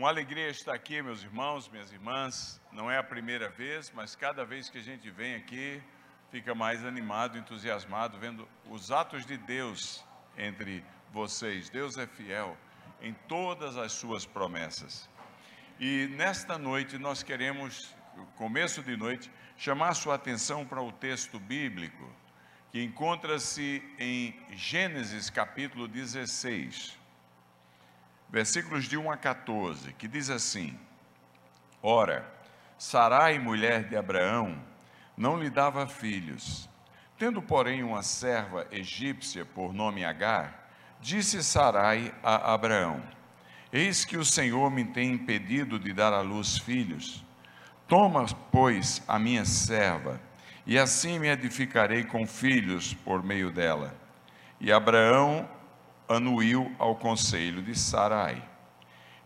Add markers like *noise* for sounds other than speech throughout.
Uma alegria estar aqui, meus irmãos, minhas irmãs. Não é a primeira vez, mas cada vez que a gente vem aqui, fica mais animado, entusiasmado, vendo os atos de Deus entre vocês. Deus é fiel em todas as suas promessas. E nesta noite nós queremos, começo de noite, chamar sua atenção para o texto bíblico que encontra-se em Gênesis capítulo 16, versículos de 1 a 14, que diz assim: Ora, Sarai, mulher de Abraão, não lhe dava filhos. Tendo, porém, uma serva egípcia por nome Agar, disse Sarai a Abraão: Eis que o Senhor me tem impedido de dar à luz filhos. Toma, pois, a minha serva, e assim me edificarei com filhos por meio dela. E Abraão anuiu ao conselho de Sarai.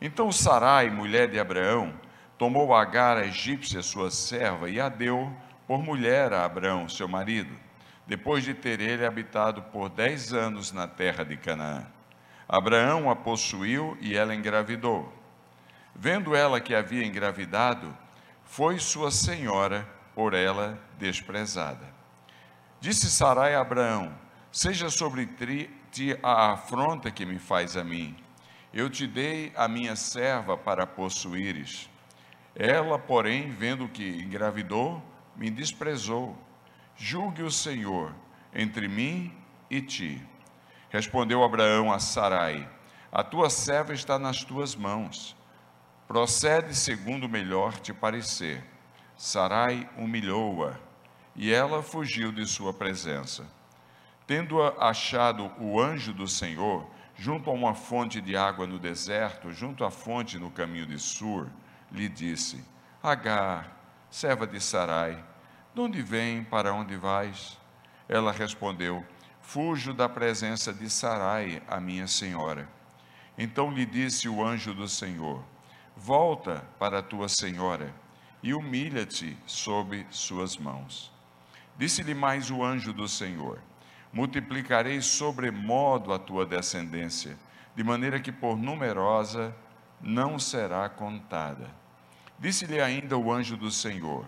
Então Sarai, mulher de Abraão, tomou Agar, a egípcia, sua serva, e a deu por mulher a Abraão, seu marido, depois de ter ele habitado por dez anos na terra de Canaã. Abraão a possuiu e ela engravidou. Vendo ela que havia engravidado, foi sua senhora por ela desprezada. Disse Sarai a Abraão: Seja sobre ti a afronta que me faz a mim. Eu te dei a minha serva para possuíres. Ela, porém, vendo que engravidou, me desprezou. Julgue o Senhor entre mim e ti. Respondeu Abraão a Sarai: A tua serva está nas tuas mãos. Procede segundo melhor te parecer. Sarai humilhou-a e ela fugiu de sua presença. Tendo achado o anjo do Senhor junto a uma fonte de água no deserto, junto à fonte no caminho de Sur, lhe disse: Agar, serva de Sarai, de onde vem, para onde vais? Ela respondeu: Fujo da presença de Sarai, a minha senhora. Então lhe disse o anjo do Senhor: Volta para tua senhora e humilha-te sob suas mãos. Disse-lhe mais o anjo do Senhor: Multiplicarei sobremodo a tua descendência, de maneira que por numerosa não será contada. Disse-lhe ainda o anjo do Senhor: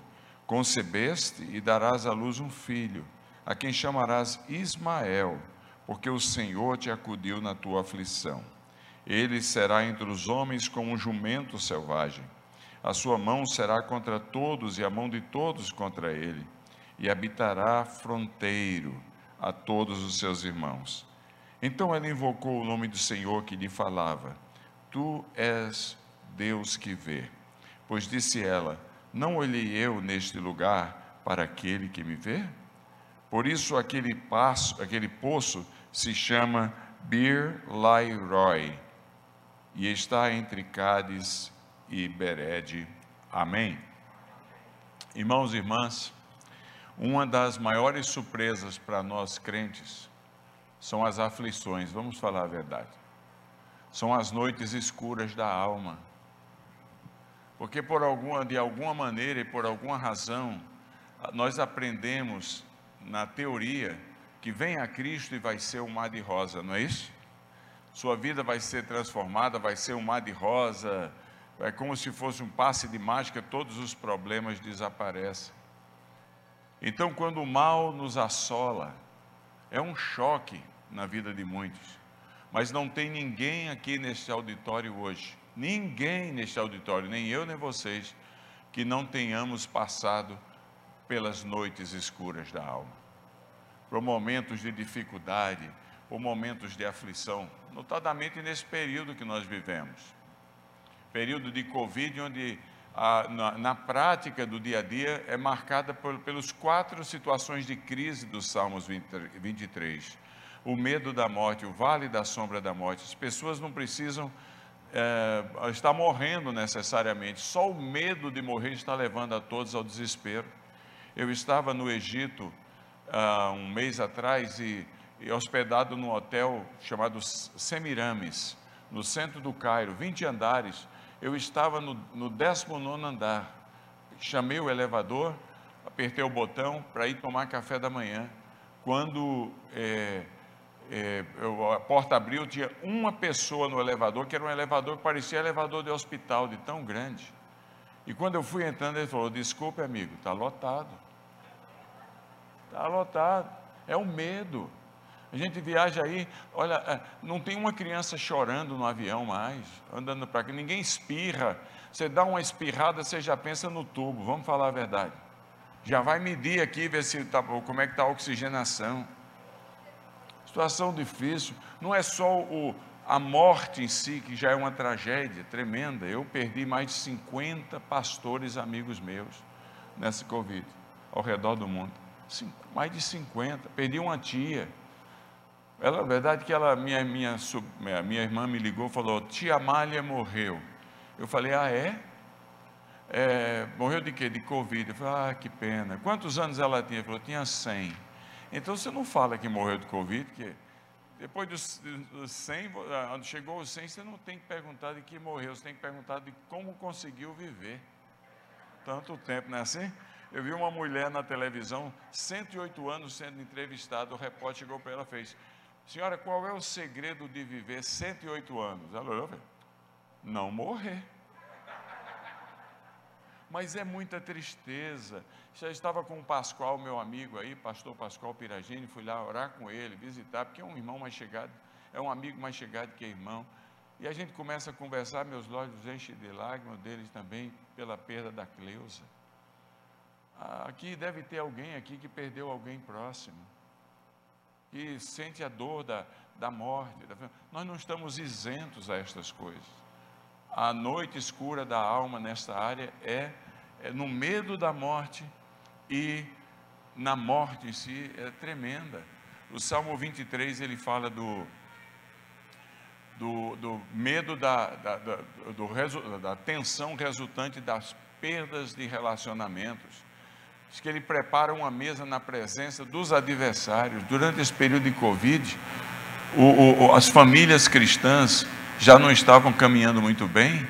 Concebeste e darás à luz um filho, a quem chamarás Ismael, porque o Senhor te acudiu na tua aflição. Ele será entre os homens como um jumento selvagem a sua mão será contra todos e a mão de todos contra ele, e habitará fronteiro a todos os seus irmãos. Então ela invocou o nome do Senhor que lhe falava: Tu és Deus que vê. Pois disse ela: Não olhei eu neste lugar para aquele que me vê? Por isso aquele, passo, aquele poço se chama Bir Lai Roy e está entre Cádiz e Bered. Amém? Irmãos e irmãs, uma das maiores surpresas para nós crentes são as aflições, vamos falar a verdade. São as noites escuras da alma. Porque por alguma, de alguma maneira e por alguma razão, nós aprendemos na teoria que vem a Cristo e vai ser um mar de rosa, não é isso? Sua vida vai ser transformada, vai ser um mar de rosa, é como se fosse um passe de mágica, todos os problemas desaparecem. Então, quando o mal nos assola, é um choque na vida de muitos. Mas não tem ninguém aqui neste auditório hoje, ninguém neste auditório, nem eu nem vocês, que não tenhamos passado pelas noites escuras da alma, por momentos de dificuldade, por momentos de aflição, notadamente nesse período que nós vivemos período de Covid, onde a, na, na, prática do dia a dia é marcada por, pelos quatro situações de crise dos Salmos 20, 23. O medo da morte, o vale da sombra da morte. As pessoas não precisam é, estar morrendo necessariamente, só o medo de morrer está levando a todos ao desespero. Eu estava no Egito há um mês atrás e, e hospedado num hotel chamado Semiramis, no centro do Cairo, 20 andares eu estava no, no 19 andar, chamei o elevador, apertei o botão para ir tomar café da manhã, quando é, é, eu, a porta abriu, tinha uma pessoa no elevador, que era um elevador que parecia elevador de hospital, de tão grande. E quando eu fui entrando, ele falou: Desculpe, amigo, está lotado. Está lotado. É o medo. A gente viaja aí, olha, é, não tem uma criança chorando no avião mais, andando para cá, ninguém espirra. Você dá uma espirrada, você já pensa no tubo, vamos falar a verdade. Já vai medir aqui, ver se tá, como é que está a oxigenação. Situação difícil. Não é só o, a morte em si, que já é uma tragédia tremenda. Eu perdi mais de 50 pastores amigos meus nessa Covid, ao redor do mundo. Mais de 50. Perdi uma tia. Ela, a verdade é que ela, minha, minha, minha, minha irmã me ligou e falou: Tia Amália morreu. Eu falei: Ah, é? é? Morreu de quê? De Covid. Eu falei: Ah, que pena. Quantos anos ela tinha? Ele falou: Tinha 100. Então você não fala que morreu de Covid, porque depois dos, dos 100, quando chegou aos 100, você não tem que perguntar de que morreu, você tem que perguntar de como conseguiu viver tanto tempo, não é assim? Eu vi uma mulher na televisão, 108 anos sendo entrevistada, o repórter chegou para ela e fez: Senhora, qual é o segredo de viver 108 anos? Ela olhou e Não morrer. Mas é muita tristeza. Já estava com o Pascoal, meu amigo aí, pastor Pascoal Piragini, fui lá orar com ele, visitar, porque é um irmão mais chegado, é um amigo mais chegado que irmão. E a gente começa a conversar, meus olhos enchem de lágrimas deles também, pela perda da Cleusa. Aqui deve ter alguém aqui que perdeu alguém próximo, que sente a dor da, da morte. Da... Nós não estamos isentos a estas coisas a noite escura da alma nesta área é, é no medo da morte e na morte em si é tremenda. O Salmo 23 ele fala do, do, do medo da, da, da, do, da tensão resultante das perdas de relacionamentos. Diz que ele prepara uma mesa na presença dos adversários. Durante esse período de Covid, o, o, as famílias cristãs já não estavam caminhando muito bem,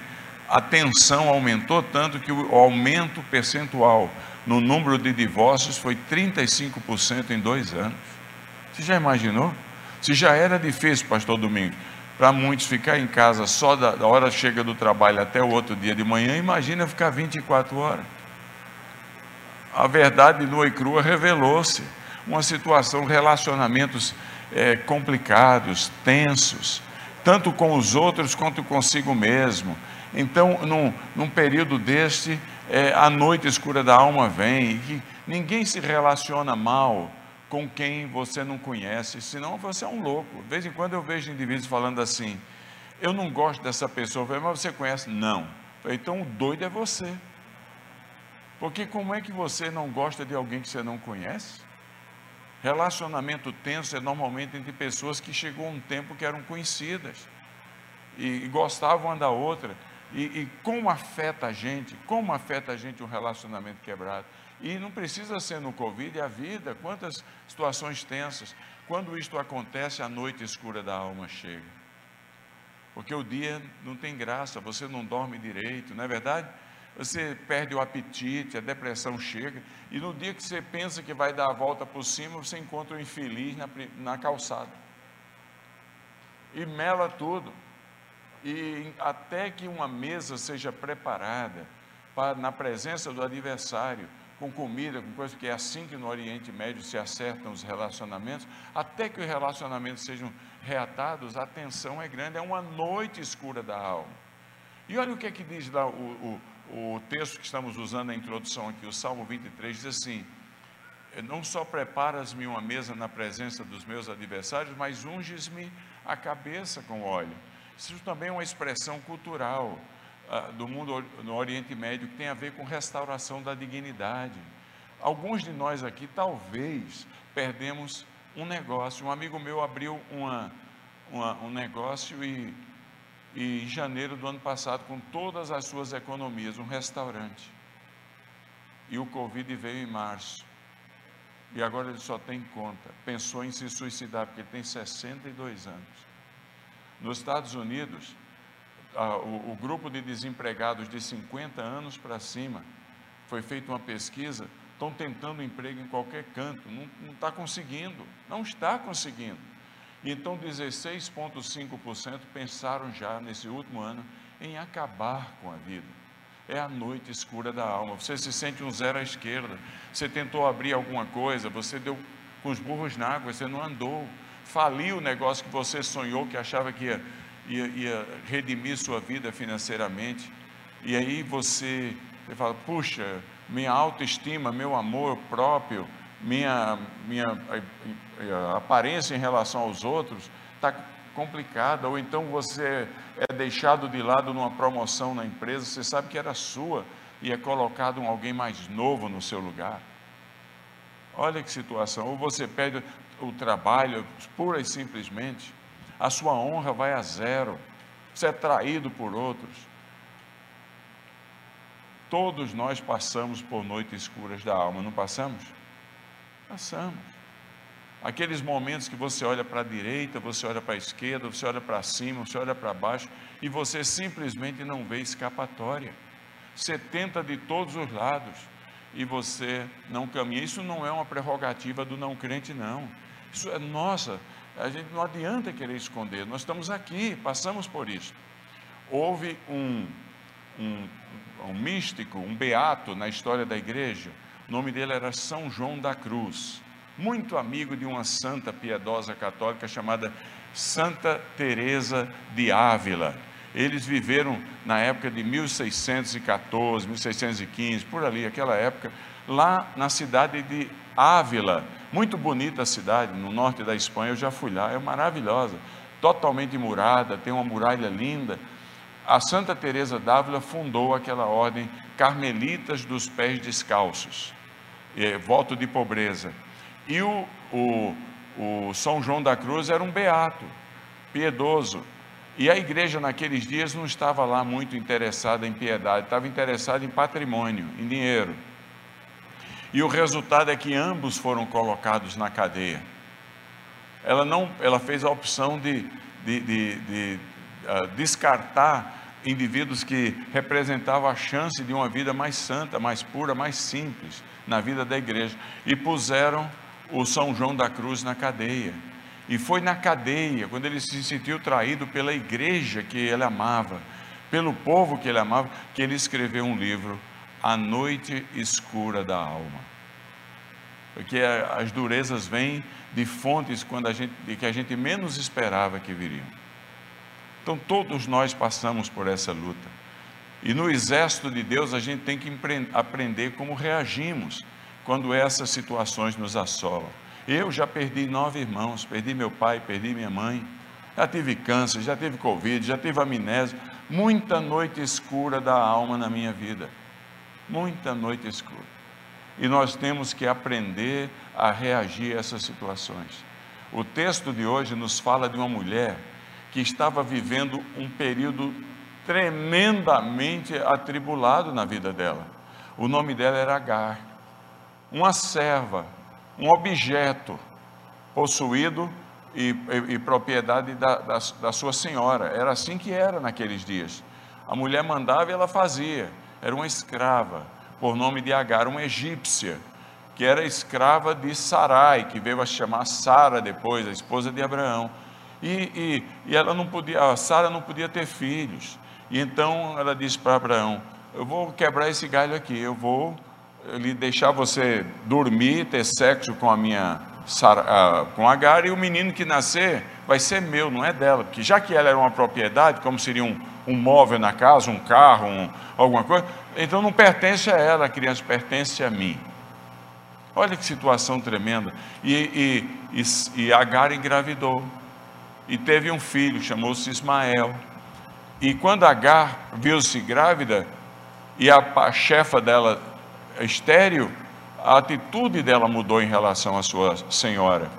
a tensão aumentou tanto que o aumento percentual no número de divórcios foi 35% em dois anos. Você já imaginou? Se já era difícil, pastor Domingo, para muitos ficar em casa só da, da hora chega do trabalho até o outro dia de manhã, imagina ficar 24 horas. A verdade nua e crua revelou-se. Uma situação, relacionamentos é, complicados, tensos, tanto com os outros quanto consigo mesmo. Então, num, num período deste, é, a noite escura da alma vem, e ninguém se relaciona mal com quem você não conhece, senão você é um louco. De vez em quando eu vejo indivíduos falando assim: eu não gosto dessa pessoa, mas você conhece? Não. Então o doido é você. Porque como é que você não gosta de alguém que você não conhece? Relacionamento tenso é normalmente entre pessoas que chegou um tempo que eram conhecidas e, gostavam uma da outra. E, e, como afeta a gente, como afeta a gente um relacionamento quebrado. E não precisa ser no Covid, é a vida, quantas situações tensas. Quando isto acontece, a noite escura da alma chega. Porque o dia não tem graça, você não dorme direito, não é verdade? Você perde o apetite, a depressão chega, e no dia que você pensa que vai dar a volta por cima, você encontra um infeliz na, na calçada. E mela tudo. E até que uma mesa seja preparada para, na presença do adversário, com comida, com coisa que é assim que no Oriente Médio se acertam os relacionamentos, até que os relacionamentos sejam reatados, a tensão é grande, é uma noite escura da alma. E olha o que é que diz lá o, o o texto que estamos usando na introdução aqui, o Salmo 23, diz assim: Não só preparas-me uma mesa na presença dos meus adversários, mas unges-me a cabeça com óleo. Isso também é uma expressão cultural ah, do mundo no Oriente Médio que tem a ver com restauração da dignidade. Alguns de nós aqui talvez perdemos um negócio. Um amigo meu abriu uma, uma, um negócio e e em janeiro do ano passado com todas as suas economias, um restaurante. E o Covid veio em março. E agora ele só tem conta. Pensou em se suicidar, porque ele tem 62 anos. Nos Estados Unidos, o, o grupo de desempregados de 50 anos para cima, foi feita uma pesquisa, estão tentando emprego em qualquer canto, não está conseguindo, não está conseguindo. Então 16,5% pensaram já nesse último ano em acabar com a vida. É a noite escura da alma. Você se sente um zero à esquerda. Você tentou abrir alguma coisa, você deu com os burros na água, você não andou. Faliu o negócio que você sonhou, que achava que ia, ia, ia redimir sua vida financeiramente. E aí você, você fala: puxa, minha autoestima, meu amor próprio, minha, minha aparência em relação aos outros está complicada, ou então você é deixado de lado numa promoção na empresa, você sabe que era sua e é colocado um alguém mais novo no seu lugar. Olha que situação, ou você perde o trabalho pura e simplesmente, a sua honra vai a zero, você é traído por outros. Todos nós passamos por noites escuras da alma, não passamos? Passamos. Aqueles momentos que você olha para a direita, você olha para a esquerda, você olha para cima, você olha para baixo e você simplesmente não vê escapatória. Você tenta de todos os lados e você não caminha. Isso não é uma prerrogativa do não crente, não. Isso é nossa. A gente não adianta querer esconder. Nós estamos aqui, passamos por isso. Houve um, um, um místico, um beato na história da igreja. O nome dele era São João da Cruz muito amigo de uma santa piedosa católica chamada Santa Teresa de Ávila. Eles viveram na época de 1614, 1615, por ali, aquela época, lá na cidade de Ávila. Muito bonita a cidade, no norte da Espanha, eu já fui lá, é maravilhosa, totalmente murada, tem uma muralha linda. A Santa Teresa d'Ávila fundou aquela ordem Carmelitas dos Pés Descalços, é, voto de pobreza. E o, o, o São João da Cruz era um beato, piedoso. E a igreja naqueles dias não estava lá muito interessada em piedade, estava interessada em patrimônio, em dinheiro. E o resultado é que ambos foram colocados na cadeia. Ela não, ela fez a opção de, de, de, de uh, descartar indivíduos que representavam a chance de uma vida mais santa, mais pura, mais simples na vida da igreja e puseram o São João da Cruz na cadeia. E foi na cadeia, quando ele se sentiu traído pela igreja que ele amava, pelo povo que ele amava, que ele escreveu um livro, A Noite Escura da Alma. Porque as durezas vêm de fontes quando a gente, que a gente menos esperava que viriam. Então todos nós passamos por essa luta. E no exército de Deus a gente tem que aprender como reagimos quando essas situações nos assolam. Eu já perdi nove irmãos, perdi meu pai, perdi minha mãe, já tive câncer, já tive Covid, já tive amnésia, muita noite escura da alma na minha vida, muita noite escura. E nós temos que aprender a reagir a essas situações. O texto de hoje nos fala de uma mulher que estava vivendo um período tremendamente atribulado na vida dela. O nome dela era Agar uma serva, um objeto possuído e, e, e propriedade da, da, da, sua senhora. Era assim que era naqueles dias. A mulher mandava e ela fazia. Era uma escrava, por nome de Agar, uma egípcia, que era escrava de Sarai, que veio a chamar Sara depois, a esposa de Abraão. E, e, e ela não podia, Sara não podia ter filhos. E então ela disse para Abraão: Eu vou quebrar esse galho aqui, eu vou ele deixar você dormir, ter sexo com a minha com Agar e o menino que nascer vai ser meu, não é dela, porque já que ela era uma propriedade, como seria um, um móvel na casa, um carro, um, alguma coisa, então não pertence a ela, a criança pertence a mim. Olha que situação tremenda. E, e, e, e Agar engravidou e teve um filho, chamou-se Ismael. E quando Agar viu-se grávida e a, chefa dela estéreo, a atitude dela mudou em relação à sua senhora.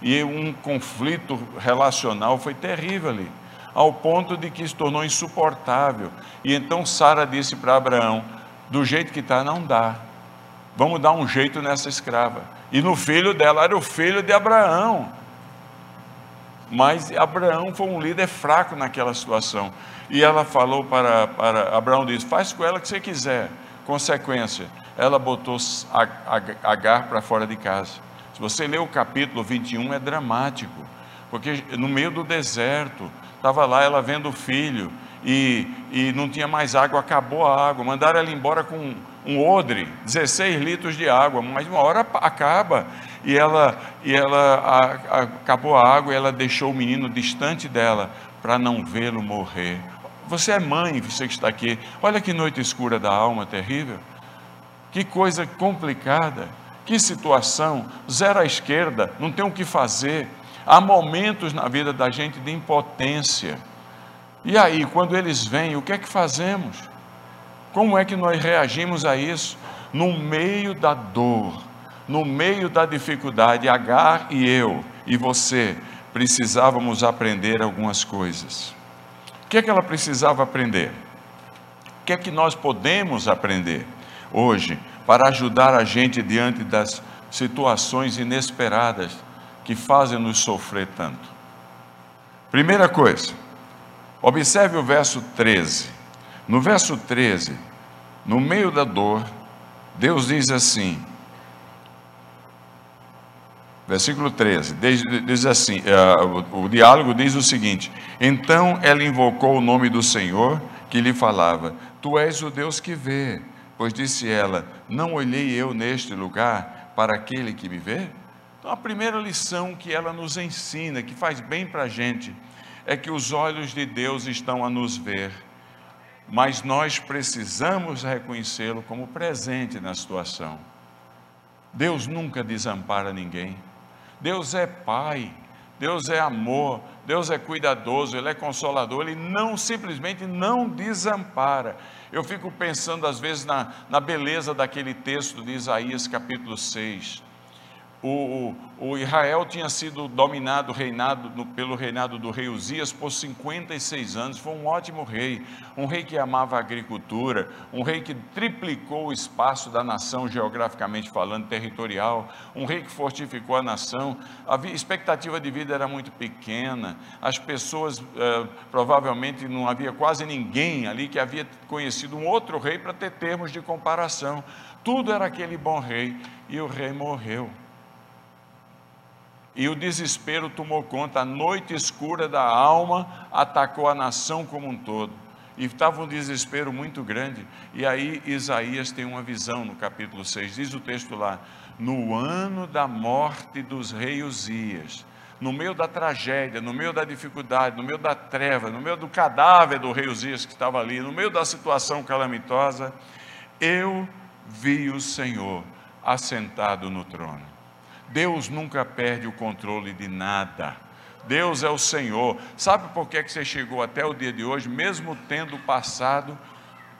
E um conflito relacional foi terrível ali, ao ponto de que se tornou insuportável. E então Sara disse para Abraão: do jeito que está, não dá. Vamos dar um jeito nessa escrava. E no filho dela era o filho de Abraão. Mas Abraão foi um líder fraco naquela situação. E ela falou para, para Abraão: disse, faz com ela o que você quiser. Consequência, ela botou Agar para fora de casa. Se você ler o capítulo 21, é dramático. porque no meio do deserto, estava lá ela vendo o filho, e, e não tinha mais água, acabou a água, mandaram ela embora com um odre, 16 litros de água, mas uma hora acaba, e ela, e ela a, a, acabou a água, e ela deixou o menino distante dela, para não vê-lo morrer. Você é mãe, você que está aqui, olha que noite escura da alma terrível, que coisa complicada, que situação, zero à esquerda, não tem o que fazer, há momentos na vida da gente de impotência, e aí, quando eles vêm, o que é que fazemos? Como é que nós reagimos a isso? No meio da dor, no meio da dificuldade, Agar e eu e você precisávamos aprender algumas coisas. O que é que ela precisava aprender? O que é que nós podemos aprender hoje para ajudar a gente diante das situações inesperadas que fazem nos sofrer tanto? Primeira coisa, Observe o verso 13. No verso 13, no meio da dor, Deus diz assim, versículo 13, diz, assim: uh, o, o diálogo diz o seguinte: Então ela invocou o nome do Senhor que lhe falava: Tu és o Deus que vê. Pois disse ela: Não olhei eu neste lugar para aquele que me vê? Então, a primeira lição que ela nos ensina, que faz bem para a gente, é que os olhos de Deus estão a nos ver, mas nós precisamos reconhecê-lo como presente na situação. Deus nunca desampara ninguém. Deus é Pai, Deus é amor, Deus é cuidadoso, Ele é consolador, Ele não simplesmente não desampara. Eu fico pensando às vezes na, na beleza daquele texto de Isaías capítulo 6 o, o, Israel tinha sido dominado, reinado no, pelo reinado do rei Uzias por 56 anos. Foi um ótimo rei, um rei que amava a agricultura, um rei que triplicou o espaço da nação geograficamente falando, territorial, um rei que fortificou a nação. A expectativa de vida era muito pequena. As pessoas eh, provavelmente não havia quase ninguém ali que havia conhecido um outro rei para ter termos de comparação. Tudo era aquele bom rei e o rei morreu e o desespero tomou conta, a noite escura da alma atacou a nação como um todo. E estava um desespero muito grande. E aí Isaías tem uma visão no capítulo 6, diz o texto lá: No ano da morte dos reis Uzias, no meio da tragédia, no meio da dificuldade, no meio da treva, no meio do cadáver do rei Uzias que estava ali, no meio da situação calamitosa, eu vi o Senhor assentado no trono Deus nunca perde o controle de nada. Deus é o Senhor. Sabe por que, é que você chegou até o dia de hoje, mesmo tendo passado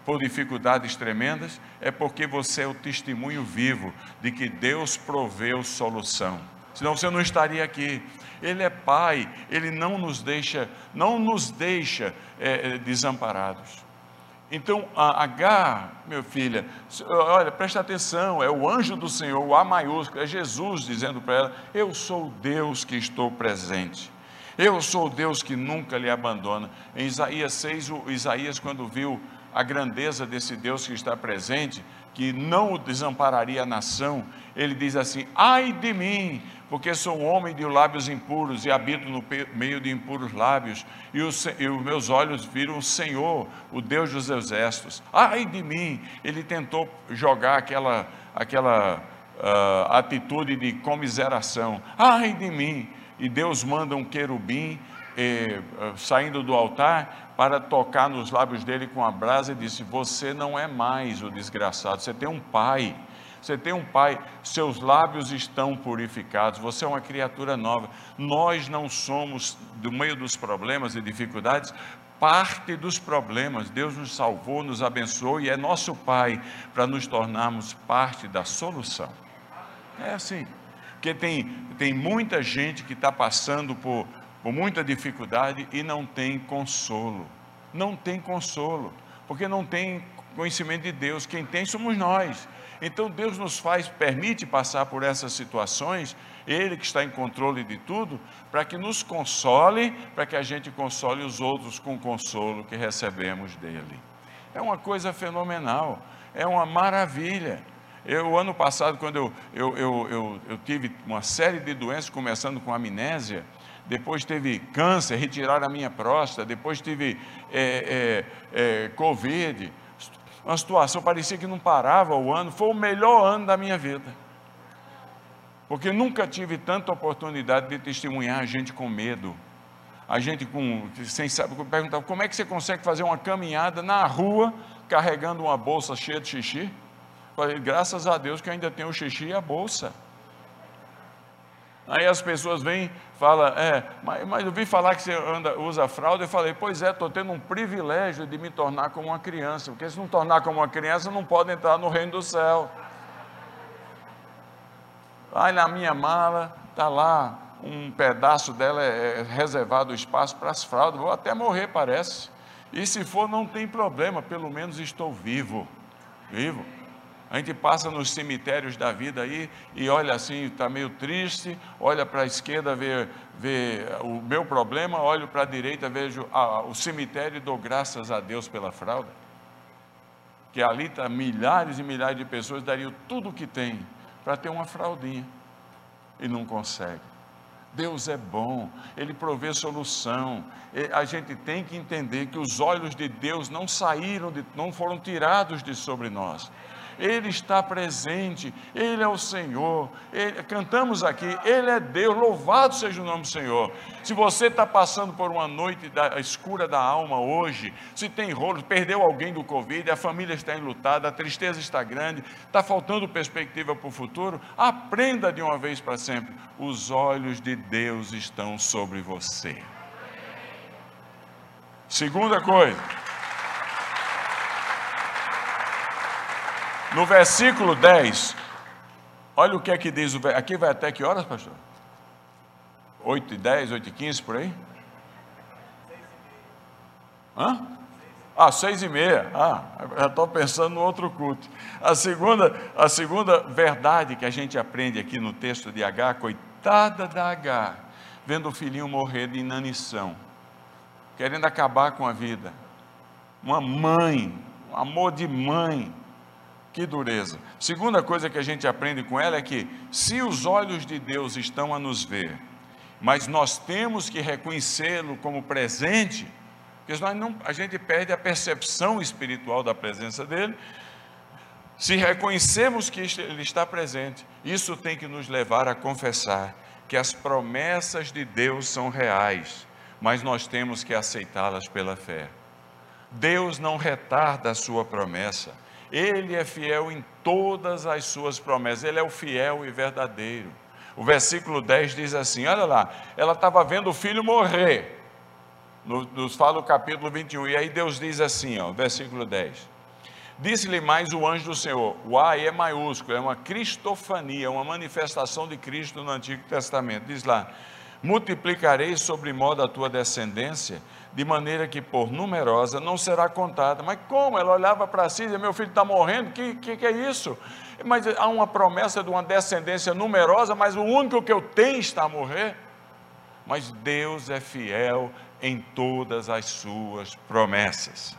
por dificuldades tremendas? É porque você é o testemunho vivo de que Deus proveu solução. Senão você não estaria aqui. Ele é Pai, Ele não nos deixa, não nos deixa é, desamparados. Então, a H, meu filha, olha, presta atenção, é o anjo do Senhor, o A maiúsculo, é Jesus dizendo para ela: Eu sou Deus que estou presente. Eu sou Deus que nunca lhe abandona. Em Isaías 6, o Isaías, quando viu a grandeza desse Deus que está presente, que não o desampararia a nação, ele diz assim: Ai de mim, porque sou um homem de lábios impuros e habito no meio de impuros lábios, e os, e os, meus olhos viram o Senhor, o Deus dos exércitos. Ai de mim! Ele tentou jogar aquela, aquela uh, atitude de comiseração. Ai de mim! E Deus manda um querubim eh, saindo do altar para tocar nos lábios dele com a brasa e disse: Você não é mais o desgraçado, você tem um pai você tem um pai, seus lábios estão purificados, você é uma criatura nova. Nós não somos, do meio dos problemas e dificuldades, parte dos problemas. Deus nos salvou, nos abençoou e é nosso Pai para nos tornarmos parte da solução. É assim. Porque tem, tem muita gente que está passando por, por muita dificuldade e não tem consolo. Não tem consolo, porque não tem conhecimento de Deus. Quem tem somos nós. Então Deus nos faz, permite passar por essas situações, Ele que está em controle de tudo, para que nos console, para que a gente console os outros com o consolo que recebemos dEle. É uma coisa fenomenal, é uma maravilha. Eu, ano passado, quando eu, eu, eu, eu, eu tive uma série de doenças, começando com amnésia, depois teve câncer, retiraram a minha próstata, depois tive é, é, é, Covid. Uma situação parecia que não parava o ano, foi o melhor ano da minha vida. Porque nunca tive tanta oportunidade de testemunhar a gente com medo. A gente com, sem saber, perguntava, como é que você consegue fazer uma caminhada na rua carregando uma bolsa cheia de xixi? Falei, graças a Deus que ainda tem o xixi e a bolsa. Aí as pessoas vêm falam, é, mas, mas eu vi falar que você anda, usa fralda. Eu falei, pois é, estou tendo um privilégio de me tornar como uma criança, porque se não tornar como uma criança, não pode entrar no reino do céu. Aí na minha mala, está lá, um pedaço dela é, é reservado espaço para as fraldas, vou até morrer, parece. E se for, não tem problema, pelo menos estou vivo. Vivo. A gente passa nos cemitérios da vida aí e olha assim, está meio triste, olha para a esquerda, vê, vê o meu problema, olho para a direita, vejo ah, o cemitério e dou graças a Deus pela fralda. Que ali está milhares e milhares de pessoas dariam tudo o que tem para ter uma fraldinha e não consegue. Deus é bom, Ele provê solução. A gente tem que entender que os olhos de Deus não saíram, de, não foram tirados de sobre nós. Ele está presente, Ele é o Senhor. Ele, cantamos aqui, Ele é Deus, louvado seja o nome do Senhor. Se você está passando por uma noite da, escura da alma hoje, se tem rolo, perdeu alguém do Covid, a família está enlutada, a tristeza está grande, está faltando perspectiva para o futuro, aprenda de uma vez para sempre: os olhos de Deus estão sobre você. Segunda coisa. No versículo 10, olha o que é que diz o Aqui vai até que horas, pastor? 8 e 10, 8 e 15 por aí? Hã? Ah, seis e meia. Ah, já estou pensando no outro culto. A segunda, a segunda verdade que a gente aprende aqui no texto de H, coitada da H, vendo o filhinho morrer de inanição, querendo acabar com a vida. Uma mãe, um amor de mãe, que dureza. Segunda coisa que a gente aprende com ela é que, se os olhos de Deus estão a nos ver, mas nós temos que reconhecê-lo como presente, porque nós não, a gente perde a percepção espiritual da presença dele. Se reconhecemos que ele está presente, isso tem que nos levar a confessar que as promessas de Deus são reais, mas nós temos que aceitá-las pela fé. Deus não retarda a sua promessa. Ele é fiel em todas as suas promessas, ele é o fiel e verdadeiro. O versículo 10 diz assim: olha lá, ela estava vendo o filho morrer, nos fala o capítulo 21, e aí Deus diz assim, ó, versículo 10: Disse-lhe mais o anjo do Senhor, o A é maiúsculo, é uma cristofania, uma manifestação de Cristo no Antigo Testamento. Diz lá: Multiplicarei sobre modo a tua descendência de maneira que por numerosa não será contada. Mas como? Ela olhava para si e dizia, meu filho está morrendo, o que, que, que é isso? Mas há uma promessa de uma descendência numerosa, mas o único que eu tenho está a morrer. Mas Deus é fiel em todas as suas promessas.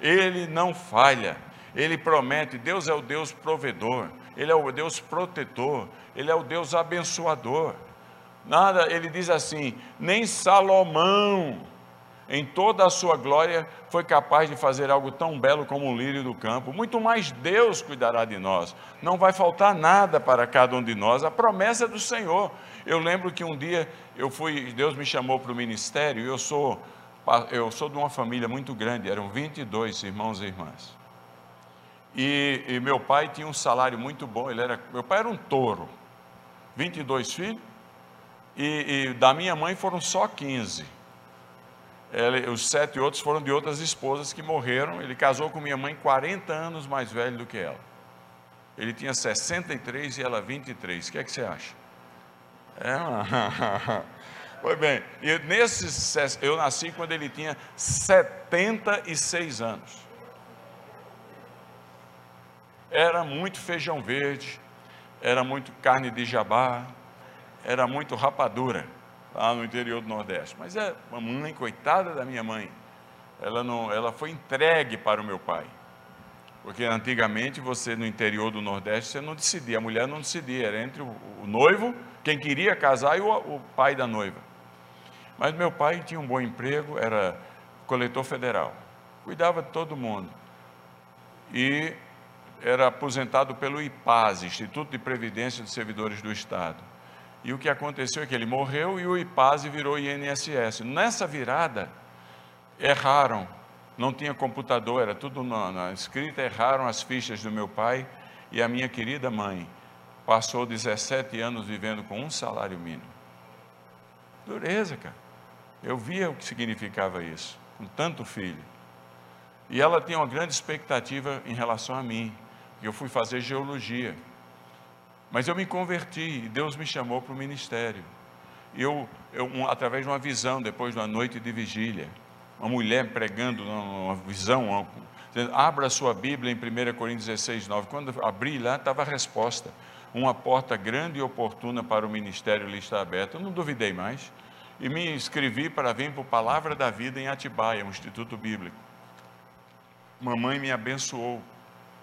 Ele não falha, ele promete. Deus é o Deus provedor, ele é o Deus protetor, ele é o Deus abençoador. Nada, ele diz assim: nem Salomão, em toda a sua glória, foi capaz de fazer algo tão belo como um lírio do campo. Muito mais Deus cuidará de nós. Não vai faltar nada para cada um de nós. A promessa é do Senhor. Eu lembro que um dia eu fui, Deus me chamou para o ministério. Eu sou, eu sou de uma família muito grande. Eram 22 irmãos e irmãs. E, e meu pai tinha um salário muito bom. Ele era, meu pai era um touro. 22 filhos. E, e da minha mãe foram só 15 ele, os sete outros foram de outras esposas que morreram. Ele casou com minha mãe 40 anos mais velho do que ela. Ele tinha 63 e ela 23. O que é que você acha? É uma... *laughs* Foi bem. E nesses, eu nasci quando ele tinha 76 anos. Era muito feijão verde, era muito carne de jabá, era muito rapadura lá no interior do Nordeste. Mas é uma mãe, coitada da minha mãe, ela, não, ela foi entregue para o meu pai. Porque antigamente você no interior do Nordeste você não decidia, a mulher não decidia, era entre o, o noivo, quem queria casar e o, o pai da noiva. Mas meu pai tinha um bom emprego, era coletor federal, cuidava de todo mundo. E era aposentado pelo IPAS, Instituto de Previdência dos Servidores do Estado. E o que aconteceu é que ele morreu e o IPAS virou INSS. Nessa virada, erraram, não tinha computador, era tudo na, na escrita, erraram as fichas do meu pai e a minha querida mãe passou 17 anos vivendo com um salário mínimo. Dureza, cara. Eu via o que significava isso, com tanto filho. E ela tinha uma grande expectativa em relação a mim. Eu fui fazer geologia. Mas eu me converti e Deus me chamou para o ministério. Eu, eu um, através de uma visão, depois de uma noite de vigília, uma mulher pregando uma visão, dizendo, abra a sua Bíblia em 1 Coríntios 16, 9. Quando abri lá, estava a resposta. Uma porta grande e oportuna para o ministério lhe está aberta. Eu não duvidei mais. E me inscrevi para vir para o Palavra da Vida em Atibaia, um instituto bíblico. Mamãe me abençoou,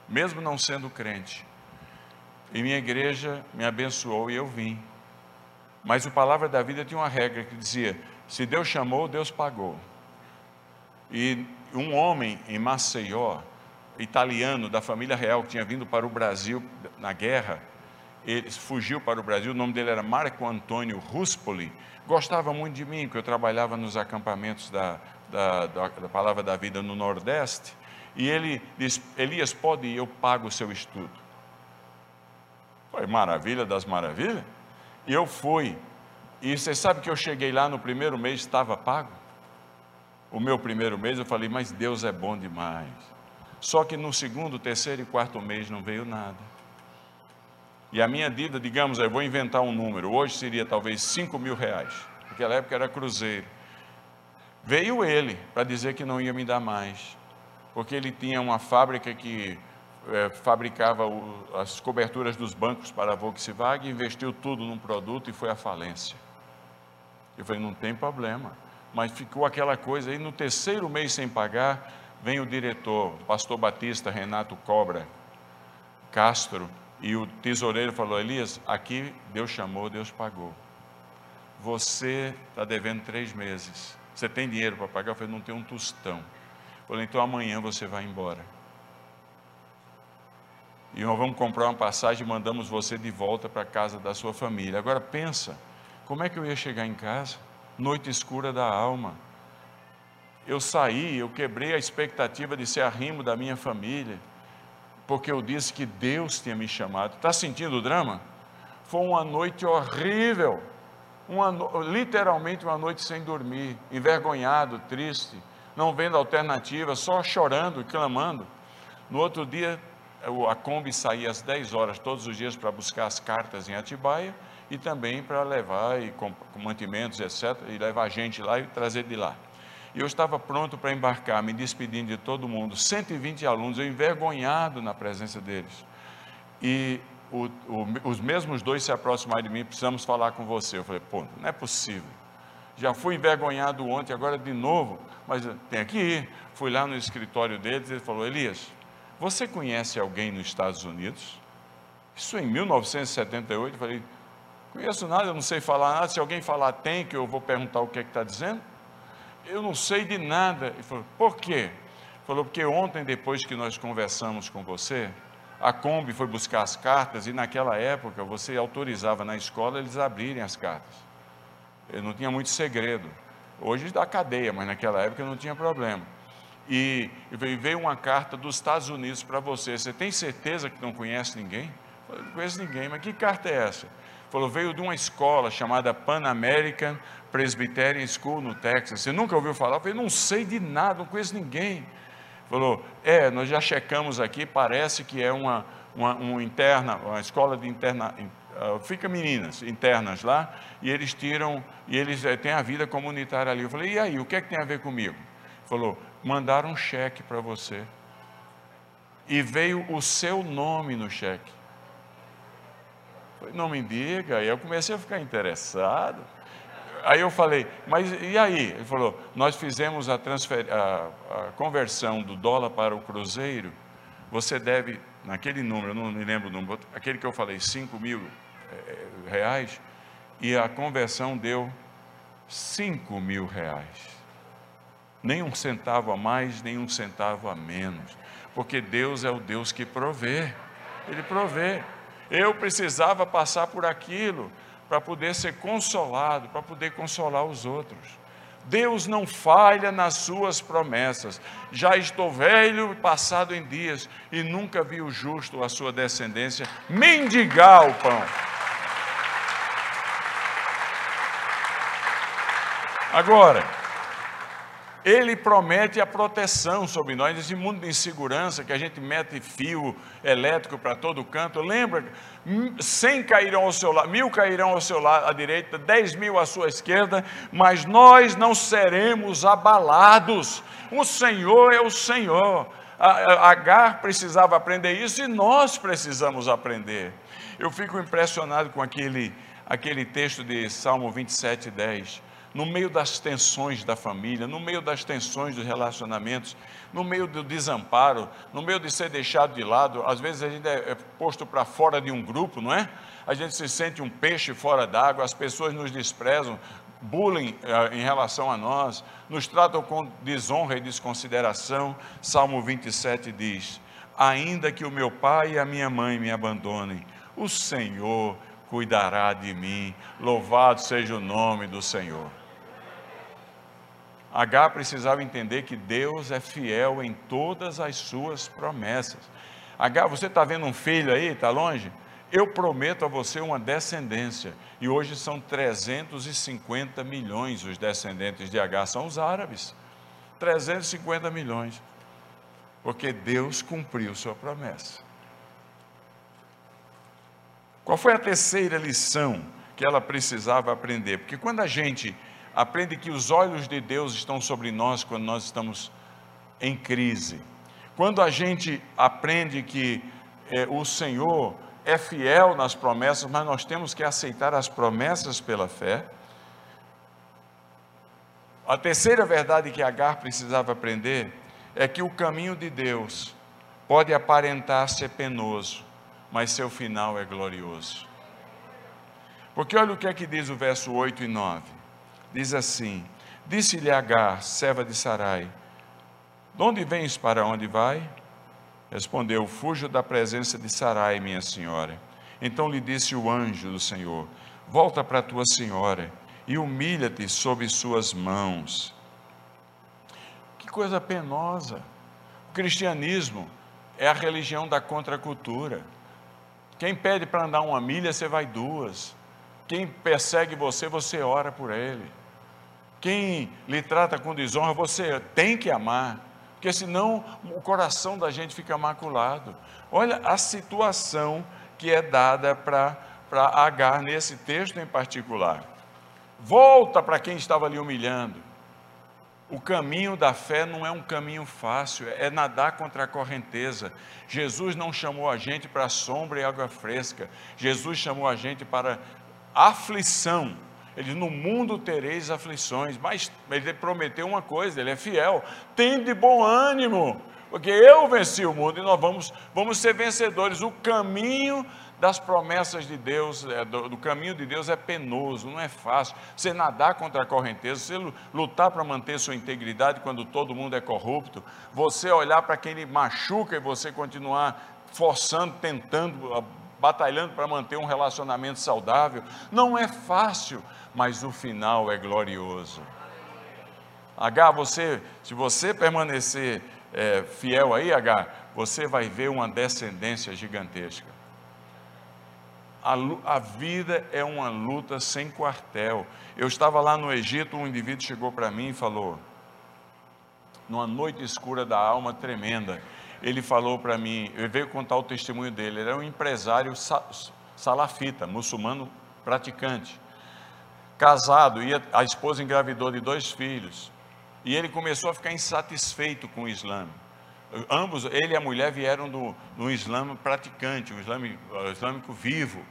mesmo não sendo crente. E minha igreja me abençoou e eu vim. Mas o Palavra da Vida tinha uma regra que dizia: se Deus chamou, Deus pagou. E um homem em Maceió, italiano da família real, que tinha vindo para o Brasil na guerra, ele fugiu para o Brasil, o nome dele era Marco Antônio Ruspoli, gostava muito de mim, porque eu trabalhava nos acampamentos da, da, da, da Palavra da Vida no Nordeste, e ele disse, Elias, pode ir, eu pago o seu estudo. Foi maravilha das maravilhas. E eu fui. E você sabe que eu cheguei lá no primeiro mês, estava pago? O meu primeiro mês eu falei, mas Deus é bom demais. Só que no segundo, terceiro e quarto mês não veio nada. E a minha dívida, digamos, eu vou inventar um número, hoje seria talvez 5 mil reais. Naquela época era cruzeiro. Veio ele para dizer que não ia me dar mais, porque ele tinha uma fábrica que é, fabricava o, as coberturas dos bancos para a Volkswagen, investiu tudo num produto e foi à falência. Eu falei, não tem problema. Mas ficou aquela coisa aí, no terceiro mês sem pagar, vem o diretor, o pastor Batista Renato Cobra Castro, e o tesoureiro falou: Elias, aqui Deus chamou, Deus pagou. Você está devendo três meses. Você tem dinheiro para pagar? Eu falei: não tem um tostão. Eu falei: então amanhã você vai embora e nós vamos comprar uma passagem e mandamos você de volta para a casa da sua família. Agora pensa, como é que eu ia chegar em casa? Noite escura da alma. Eu saí, eu quebrei a expectativa de ser arrimo da minha família, porque eu disse que Deus tinha me chamado. Está sentindo o drama? Foi uma noite horrível, uma, literalmente uma noite sem dormir, envergonhado, triste, não vendo alternativa, só chorando e clamando. No outro dia, a Kombi saía às 10 horas todos os dias para buscar as cartas em Atibaia e também para levar e com, com mantimentos, etc., e levar gente lá e trazer de lá. E eu estava pronto para embarcar, me despedindo de todo mundo, 120 alunos, eu envergonhado na presença deles. E o, o, os mesmos dois se aproximaram de mim, precisamos falar com você. Eu falei, pô, não é possível. Já fui envergonhado ontem, agora de novo, mas tem que ir. Fui lá no escritório deles e ele falou, Elias, você conhece alguém nos Estados Unidos? Isso em 1978, eu falei, conheço nada, eu não sei falar nada, se alguém falar tem, que eu vou perguntar o que é que está dizendo. Eu não sei de nada. Ele falou, por quê? Falou, porque ontem, depois que nós conversamos com você, a Kombi foi buscar as cartas e naquela época você autorizava na escola eles abrirem as cartas. Eu não tinha muito segredo. Hoje dá cadeia, mas naquela época não tinha problema e veio uma carta dos Estados Unidos para você. Você tem certeza que não conhece ninguém? Eu não conheço ninguém, mas que carta é essa? Falou, veio de uma escola chamada Pan American Presbyterian School no Texas. Você nunca ouviu falar? Eu falei, não sei de nada, não conheço ninguém. Falou, é, nós já checamos aqui, parece que é uma, uma, uma interna, uma escola de interna, uh, fica meninas internas lá, e eles tiram, e eles é, têm a vida comunitária ali. Eu falei, e aí, o que é que tem a ver comigo? Falou, mandaram um cheque para você. E veio o seu nome no cheque. Falei, não me diga. Aí eu comecei a ficar interessado. Aí eu falei, mas e aí? Ele falou, nós fizemos a, transfer... a, a conversão do dólar para o cruzeiro. Você deve, naquele número, não me lembro o número, aquele que eu falei, 5 mil é, reais, e a conversão deu cinco mil reais. Nem um centavo a mais, nem um centavo a menos. Porque Deus é o Deus que provê. Ele provê. Eu precisava passar por aquilo para poder ser consolado, para poder consolar os outros. Deus não falha nas suas promessas. Já estou velho e passado em dias, e nunca vi o justo, a sua descendência, mendigar o pão. Agora, ele promete a proteção sobre nós, nesse mundo de insegurança que a gente mete fio elétrico para todo canto. Lembra? Cem cairão ao seu lado, mil cairão ao seu lado à direita, dez mil à sua esquerda, mas nós não seremos abalados. O Senhor é o Senhor. Agar precisava aprender isso e nós precisamos aprender. Eu fico impressionado com aquele, aquele texto de Salmo 27, 10 no meio das tensões da família, no meio das tensões dos relacionamentos, no meio do desamparo, no meio de ser deixado de lado, às vezes a gente é, é posto para fora de um grupo, não é? A gente se sente um peixe fora d'água, as pessoas nos desprezam, bullying eh, em relação a nós, nos tratam com desonra e desconsideração. Salmo 27 diz: Ainda que o meu pai e a minha mãe me abandonem, o Senhor cuidará de mim. Louvado seja o nome do Senhor. H precisava entender que Deus é fiel em todas as suas promessas. H, você está vendo um filho aí, está longe? Eu prometo a você uma descendência. E hoje são 350 milhões os descendentes de H, são os árabes. 350 milhões. Porque Deus cumpriu sua promessa. Qual foi a terceira lição que ela precisava aprender? Porque quando a gente aprende que os olhos de Deus estão sobre nós quando nós estamos em crise. Quando a gente aprende que é, o Senhor é fiel nas promessas, mas nós temos que aceitar as promessas pela fé. A terceira verdade que Agar precisava aprender é que o caminho de Deus pode aparentar ser penoso, mas seu final é glorioso. Porque olha o que é que diz o verso 8 e 9 diz assim: Disse-lhe Agar, serva de Sarai: De onde vens para onde vai? Respondeu: Fujo da presença de Sarai, minha senhora. Então lhe disse o anjo do Senhor: Volta para tua senhora e humilha-te sob suas mãos. Que coisa penosa! O cristianismo é a religião da contracultura. Quem pede para andar uma milha, você vai duas. Quem persegue você, você ora por ele. Quem lhe trata com desonra, você tem que amar, porque senão o coração da gente fica maculado. Olha a situação que é dada para Agar nesse texto em particular. Volta para quem estava ali humilhando. O caminho da fé não é um caminho fácil, é nadar contra a correnteza. Jesus não chamou a gente para sombra e água fresca. Jesus chamou a gente para aflição. Ele No mundo tereis aflições, mas ele prometeu uma coisa, ele é fiel. Tem de bom ânimo, porque eu venci o mundo e nós vamos, vamos ser vencedores. O caminho das promessas de Deus, é, do, do, caminho de Deus é penoso, não é fácil. Você nadar contra a correnteza, você lutar para manter sua integridade quando todo mundo é corrupto, você olhar para quem lhe machuca e você continuar forçando, tentando batalhando para manter um relacionamento saudável. Não é fácil, mas o final é glorioso. H, você, se você permanecer é, fiel aí, H, você vai ver uma descendência gigantesca. A, a, vida é uma luta sem quartel. Eu estava lá no Egito, um indivíduo chegou para mim e falou, numa noite escura da alma tremenda, ele falou para mim, ele veio contar o testemunho dele, ele era um empresário salafita, muçulmano praticante, casado, e a esposa engravidou de dois filhos, e ele começou a ficar insatisfeito com o Islã. Ambos, ele e a mulher vieram do, do Islã praticante, um islâmico, islâmico vivo,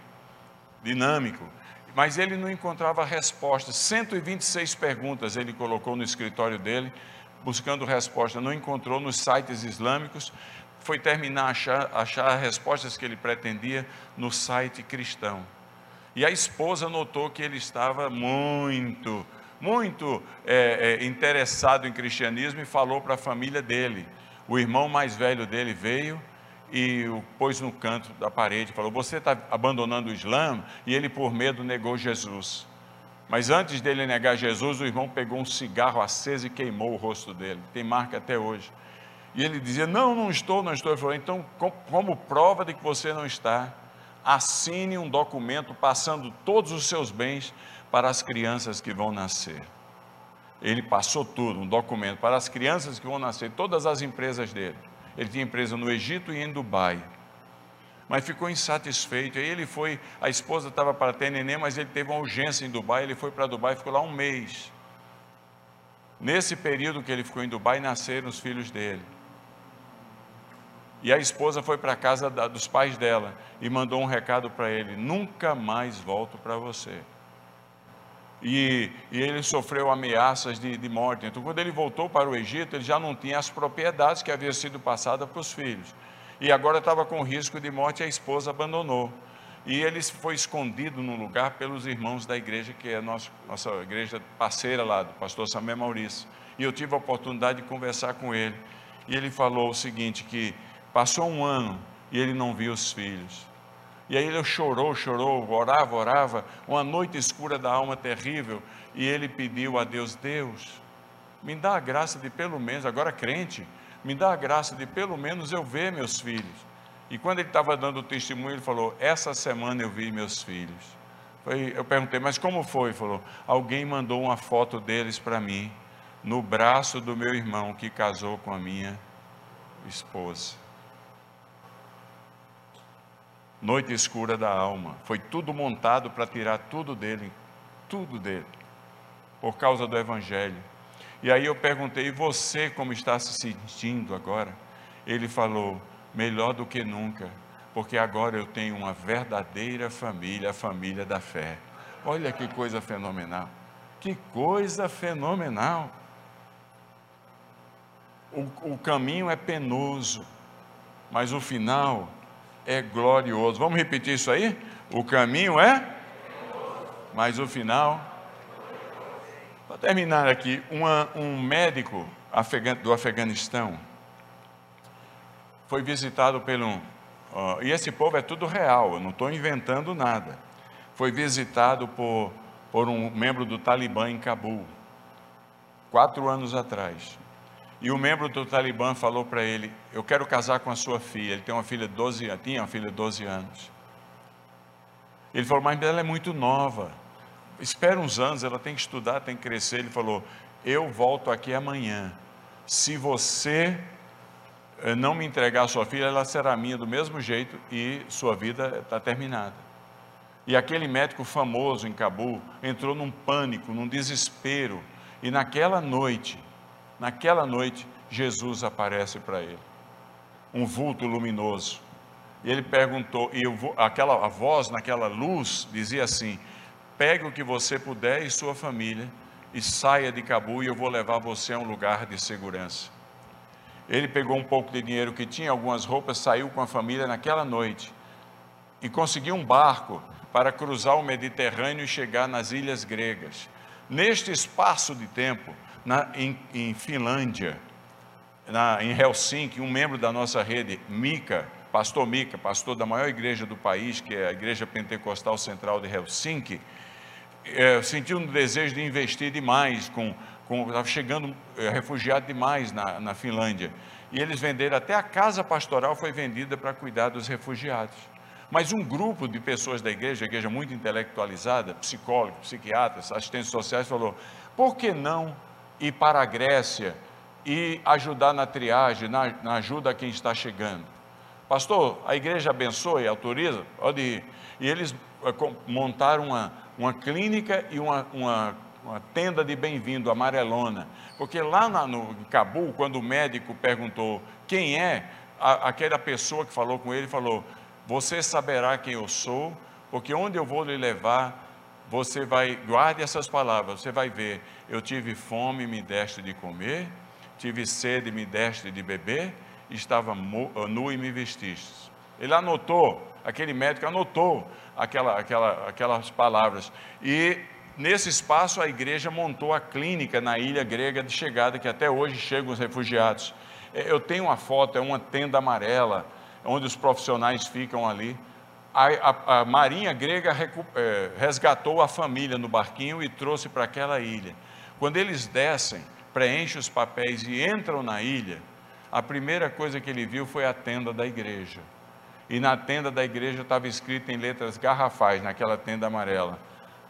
dinâmico, mas ele não encontrava respostas. 126 perguntas ele colocou no escritório dele, buscando resposta, não encontrou nos sites islâmicos, foi terminar a achar, achar as respostas que ele pretendia no site cristão. E a esposa notou que ele estava muito muito é, é, interessado em cristianismo e falou para a família dele. O irmão mais velho dele veio e o pôs no canto da parede, falou: Você está abandonando o Islã? E ele, por medo, negou Jesus. Mas antes dele negar Jesus, o irmão pegou um cigarro aceso e queimou o rosto dele. Tem marca até hoje. E ele dizia: Não, não estou, não estou. Ele falou: Então, como prova de que você não está, assine um documento passando todos os seus bens para as crianças que vão nascer. Ele passou tudo, um documento para as crianças que vão nascer, todas as empresas dele. Ele tinha empresa no Egito e em Dubai. Mas ficou insatisfeito. Aí ele foi, a esposa estava para ter neném, mas ele teve uma urgência em Dubai. Ele foi para Dubai e ficou lá um mês. Nesse período que ele ficou em Dubai, nasceram os filhos dele. E a esposa foi para a casa da, dos pais dela e mandou um recado para ele: Nunca mais volto para você. E, e, ele sofreu ameaças de, de, morte. Então, quando ele voltou para o Egito, ele já não tinha as propriedades que haviam sido passadas para os filhos. E agora estava com risco de morte a esposa abandonou. E ele foi escondido num lugar pelos irmãos da igreja, que é a nossa, nossa igreja parceira lá, do pastor Samuel Maurício. E eu tive a oportunidade de conversar com ele. E ele falou o seguinte: que passou um ano e ele não viu os filhos. E aí ele chorou, chorou, orava, orava, uma noite escura da alma terrível, e ele pediu a Deus: Deus, me dá a graça de pelo menos, agora crente, me dá a graça de pelo menos eu ver meus filhos. E quando ele estava dando o testemunho, ele falou: Essa semana eu vi meus filhos. Eu perguntei, mas como foi? Ele falou: Alguém mandou uma foto deles para mim, no braço do meu irmão que casou com a minha esposa noite escura da alma. Foi tudo montado para tirar tudo dele, tudo dele, por causa do Evangelho. E aí eu perguntei, e você como está se sentindo agora? Ele falou, melhor do que nunca, porque agora eu tenho uma verdadeira família, a família da fé. Olha que coisa fenomenal, que coisa fenomenal. O, o caminho é penoso, mas o final é glorioso. Vamos repetir isso aí? O caminho é, mas o final. Para terminar aqui, uma, um médico do Afeganistão foi visitado pelo. Uh, e esse povo é tudo real, eu não estou inventando nada. Foi visitado por, por um membro do Talibã em Cabul, quatro anos atrás. E o membro do Talibã falou para ele: Eu quero casar com a sua filha. Ele tem uma filha de 12 anos, tinha uma filha de 12 anos. Ele falou: Mas ela é muito nova. Espera uns anos, ela tem que estudar, tem que crescer. Ele falou: Eu volto aqui amanhã. Se você eh, não me entregar a sua filha, ela será minha do mesmo jeito e sua vida está terminada. E aquele médico famoso em Cabul entrou num pânico, num desespero. E naquela noite, Naquela noite, Jesus aparece para ele, um vulto luminoso. E ele perguntou, e aquela a voz naquela luz dizia assim: pegue o que você puder e sua família e saia de Cabu e eu vou levar você a um lugar de segurança. Ele pegou um pouco de dinheiro que tinha, algumas roupas, saiu com a família naquela noite e conseguiu um barco para cruzar o Mediterrâneo e chegar nas ilhas gregas. Neste espaço de tempo, na, em, em, Finlândia, na, em Helsinki, um membro da nossa rede, Mika, pastor Mika, pastor da maior igreja do país, que é a Igreja Pentecostal Central de Helsinki, é, sentiu um desejo de investir demais, com, com estava chegando é, refugiado demais na, na Finlândia. E eles venderam, até a casa pastoral foi vendida para cuidar dos refugiados. Mas um grupo de pessoas da igreja, igreja muito intelectualizada, psicólogos, psiquiatras, assistentes sociais, falou: por que não ir para a Grécia e ajudar na triagem, na, na ajuda a quem está chegando. Pastor, a igreja abençoa e autoriza? Pode ir. E eles eh, montaram uma, uma clínica e uma, uma, uma tenda de bem-vindo, amarelona. Porque lá na, no Cabul, quando o médico perguntou quem é, a, aquela pessoa que falou com ele falou: Você saberá quem eu sou, porque onde eu vou lhe levar, você vai, guarde essas palavras, você vai ver, eu tive fome, me deste de comer, tive sede, me deste de beber, estava nu e me vestiste. Ele anotou, aquele médico anotou aquela, aquela, aquelas palavras. E nesse espaço a igreja montou a clínica na ilha grega de chegada, que até hoje chegam os refugiados. É, eu tenho uma foto, é uma tenda amarela, onde os profissionais ficam ali. A, a, a marinha grega recu, é, resgatou a família no barquinho e trouxe para aquela ilha. Quando eles descem, preenchem os papéis e entram na ilha, a primeira coisa que ele viu foi a tenda da igreja. E na tenda da igreja estava escrito em letras garrafais, naquela tenda amarela: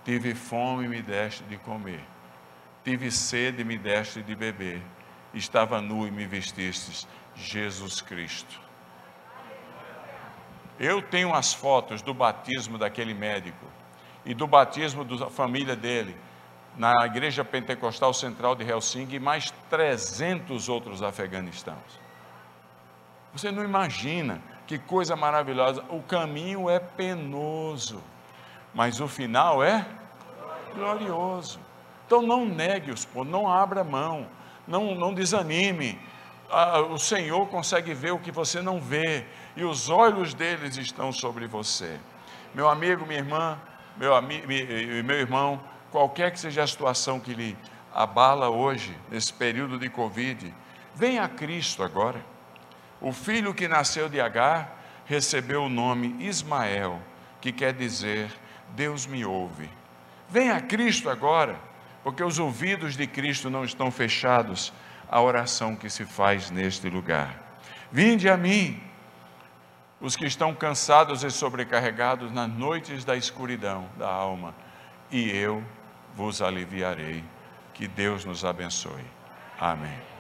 Tive fome e me deste de comer. Tive sede e me deste de beber. Estava nu e me vestistes. Jesus Cristo. Eu tenho as fotos do batismo daquele médico e do batismo da família dele na Igreja Pentecostal Central de Helsinki e mais 300 outros afeganistãos. Você não imagina que coisa maravilhosa. O caminho é penoso, mas o final é glorioso. Então não negue os não abra mão, não, não desanime. Ah, o Senhor consegue ver o que você não vê, e os olhos deles estão sobre você. Meu amigo, minha irmã, meu, amigo, meu irmão, qualquer que seja a situação que lhe abala hoje, nesse período de Covid, venha a Cristo agora. O filho que nasceu de Agar recebeu o nome Ismael, que quer dizer Deus me ouve. Venha a Cristo agora, porque os ouvidos de Cristo não estão fechados à oração que se faz neste lugar. Vinde a mim, os que estão cansados e sobrecarregados nas noites da escuridão da alma, e eu vos aliviarei. Que Deus nos abençoe. Amém.